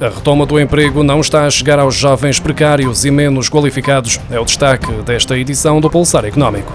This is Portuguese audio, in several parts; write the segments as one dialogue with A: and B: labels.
A: A retoma do emprego não está a chegar aos jovens precários e menos qualificados. É o destaque desta edição do Pulsar Económico.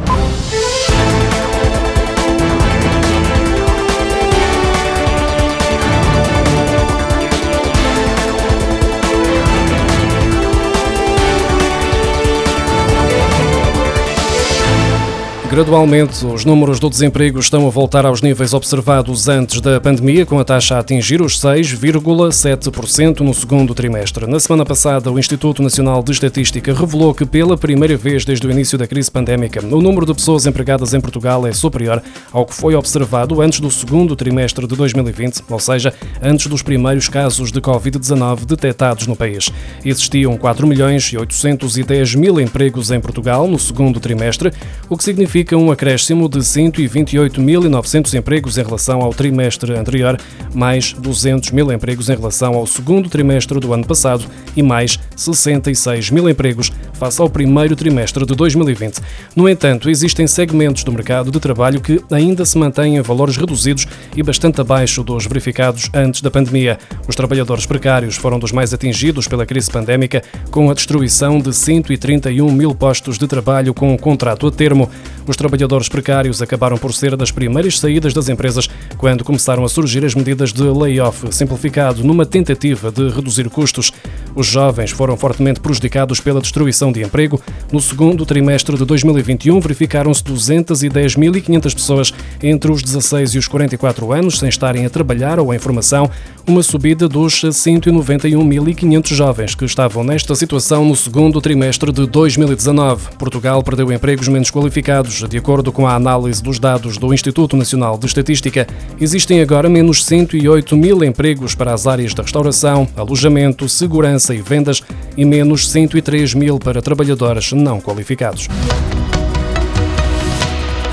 A: Gradualmente, os números do desemprego estão a voltar aos níveis observados antes da pandemia, com a taxa a atingir os 6,7% no segundo trimestre. Na semana passada, o Instituto Nacional de Estatística revelou que, pela primeira vez desde o início da crise pandémica, o número de pessoas empregadas em Portugal é superior ao que foi observado antes do segundo trimestre de 2020, ou seja, antes dos primeiros casos de Covid-19 detectados no país. Existiam 4 milhões e 810 mil empregos em Portugal no segundo trimestre, o que significa significa um acréscimo de 128.900 empregos em relação ao trimestre anterior, mais 200 mil empregos em relação ao segundo trimestre do ano passado e mais 66 mil empregos face ao primeiro trimestre de 2020. No entanto, existem segmentos do mercado de trabalho que ainda se mantêm em valores reduzidos e bastante abaixo dos verificados antes da pandemia. Os trabalhadores precários foram dos mais atingidos pela crise pandémica, com a destruição de 131 mil postos de trabalho com um contrato a termo. Os trabalhadores precários acabaram por ser das primeiras saídas das empresas quando começaram a surgir as medidas de layoff simplificado numa tentativa de reduzir custos. Os jovens foram fortemente prejudicados pela destruição de emprego. No segundo trimestre de 2021, verificaram-se 210.500 pessoas entre os 16 e os 44 anos sem estarem a trabalhar ou em formação, uma subida dos 191.500 jovens que estavam nesta situação no segundo trimestre de 2019. Portugal perdeu empregos menos qualificados de acordo com a análise dos dados do Instituto Nacional de Estatística, existem agora menos 108 mil empregos para as áreas da restauração, alojamento, segurança e vendas e menos 103 mil para trabalhadores não qualificados.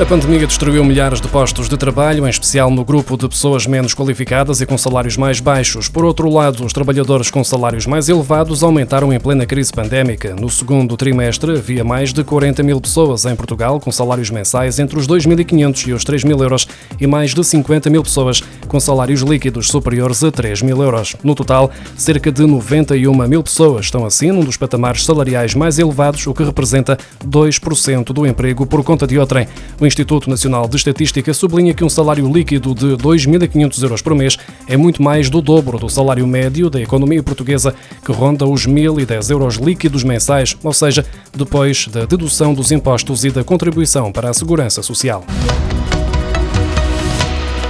A: A pandemia destruiu milhares de postos de trabalho, em especial no grupo de pessoas menos qualificadas e com salários mais baixos. Por outro lado, os trabalhadores com salários mais elevados aumentaram em plena crise pandémica. No segundo trimestre, havia mais de 40 mil pessoas em Portugal com salários mensais entre os 2.500 e os 3 mil euros e mais de 50 mil pessoas com salários líquidos superiores a 3 mil euros. No total, cerca de 91 mil pessoas estão assim num dos patamares salariais mais elevados, o que representa 2% do emprego por conta de outrem. O Instituto Nacional de Estatística sublinha que um salário líquido de 2.500 euros por mês é muito mais do dobro do salário médio da economia portuguesa, que ronda os 1.010 euros líquidos mensais, ou seja, depois da dedução dos impostos e da contribuição para a segurança social.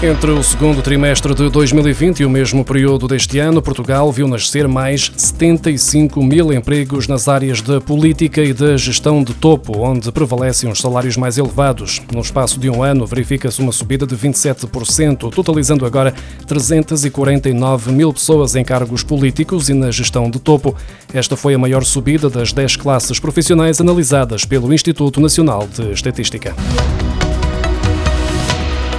A: Entre o segundo trimestre de 2020 e o mesmo período deste ano, Portugal viu nascer mais 75 mil empregos nas áreas da política e da gestão de topo, onde prevalecem os salários mais elevados. No espaço de um ano, verifica-se uma subida de 27%, totalizando agora 349 mil pessoas em cargos políticos e na gestão de topo. Esta foi a maior subida das 10 classes profissionais analisadas pelo Instituto Nacional de Estatística.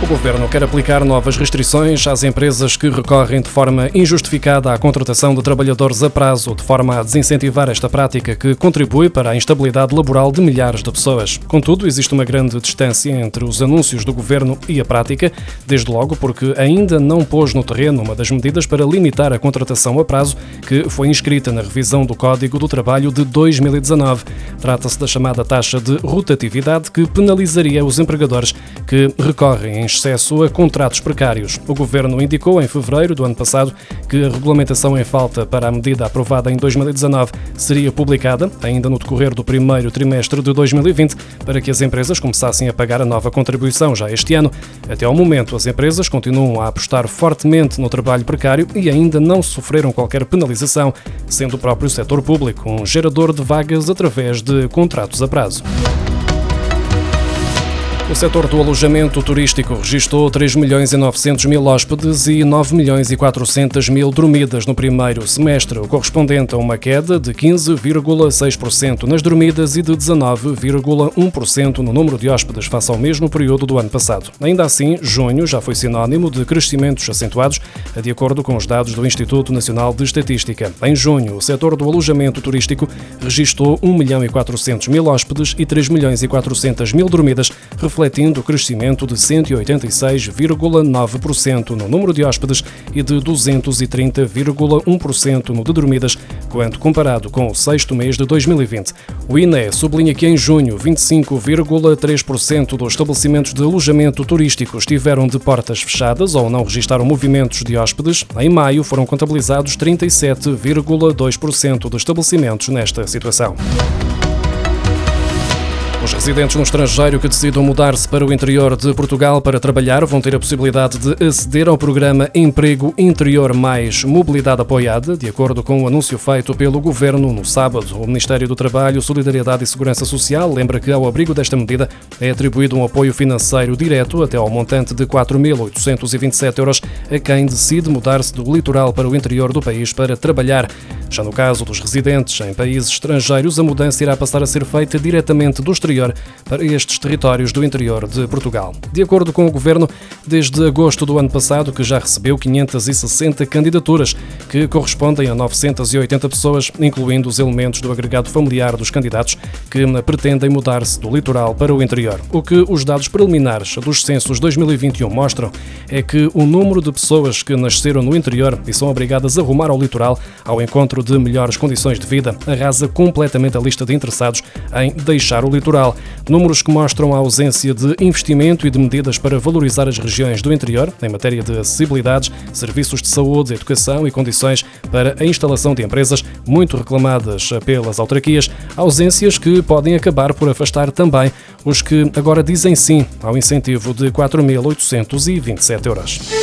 A: O governo quer aplicar novas restrições às empresas que recorrem de forma injustificada à contratação de trabalhadores a prazo, de forma a desincentivar esta prática que contribui para a instabilidade laboral de milhares de pessoas. Contudo, existe uma grande distância entre os anúncios do governo e a prática, desde logo porque ainda não pôs no terreno uma das medidas para limitar a contratação a prazo que foi inscrita na revisão do Código do Trabalho de 2019. Trata-se da chamada taxa de rotatividade que penalizaria os empregadores que recorrem em excesso a contratos precários. O Governo indicou em fevereiro do ano passado que a regulamentação em falta para a medida aprovada em 2019 seria publicada, ainda no decorrer do primeiro trimestre de 2020, para que as empresas começassem a pagar a nova contribuição já este ano. Até ao momento, as empresas continuam a apostar fortemente no trabalho precário e ainda não sofreram qualquer penalização, sendo o próprio setor público um gerador de vagas através de contratos a prazo. O setor do alojamento turístico registrou 3 milhões e 900 mil hóspedes e 9 milhões e 400 mil dormidas no primeiro semestre, o correspondente a uma queda de 15,6% nas dormidas e de 19,1% no número de hóspedes face ao mesmo período do ano passado. Ainda assim, junho já foi sinónimo de crescimentos acentuados, de acordo com os dados do Instituto Nacional de Estatística. Em junho, o setor do alojamento turístico registrou 1 milhão e 400 mil hóspedes e 3 milhões e 400 mil dormidas, refletindo o crescimento de 186,9% no número de hóspedes e de 230,1% no de dormidas, quando comparado com o sexto mês de 2020. O INE sublinha que em junho 25,3% dos estabelecimentos de alojamento turístico estiveram de portas fechadas ou não registaram movimentos de hóspedes. Em maio foram contabilizados 37,2% dos estabelecimentos nesta situação. Os residentes no estrangeiro que decidam mudar-se para o interior de Portugal para trabalhar vão ter a possibilidade de aceder ao programa Emprego Interior Mais Mobilidade Apoiada, de acordo com o anúncio feito pelo Governo no sábado. O Ministério do Trabalho, Solidariedade e Segurança Social lembra que, ao abrigo desta medida, é atribuído um apoio financeiro direto até ao montante de 4.827 euros a quem decide mudar-se do litoral para o interior do país para trabalhar. Já no caso dos residentes em países estrangeiros, a mudança irá passar a ser feita diretamente do exterior para estes territórios do interior de Portugal. De acordo com o Governo, desde agosto do ano passado, que já recebeu 560 candidaturas, que correspondem a 980 pessoas, incluindo os elementos do agregado familiar dos candidatos que pretendem mudar-se do litoral para o interior. O que os dados preliminares dos censos 2021 mostram é que o número de pessoas que nasceram no interior e são obrigadas a rumar ao litoral ao encontro de melhores condições de vida arrasa completamente a lista de interessados em deixar o litoral. Números que mostram a ausência de investimento e de medidas para valorizar as regiões do interior em matéria de acessibilidades, serviços de saúde, educação e condições para a instalação de empresas muito reclamadas pelas autarquias, ausências que podem acabar por afastar também os que agora dizem sim ao incentivo de 4.827 euros.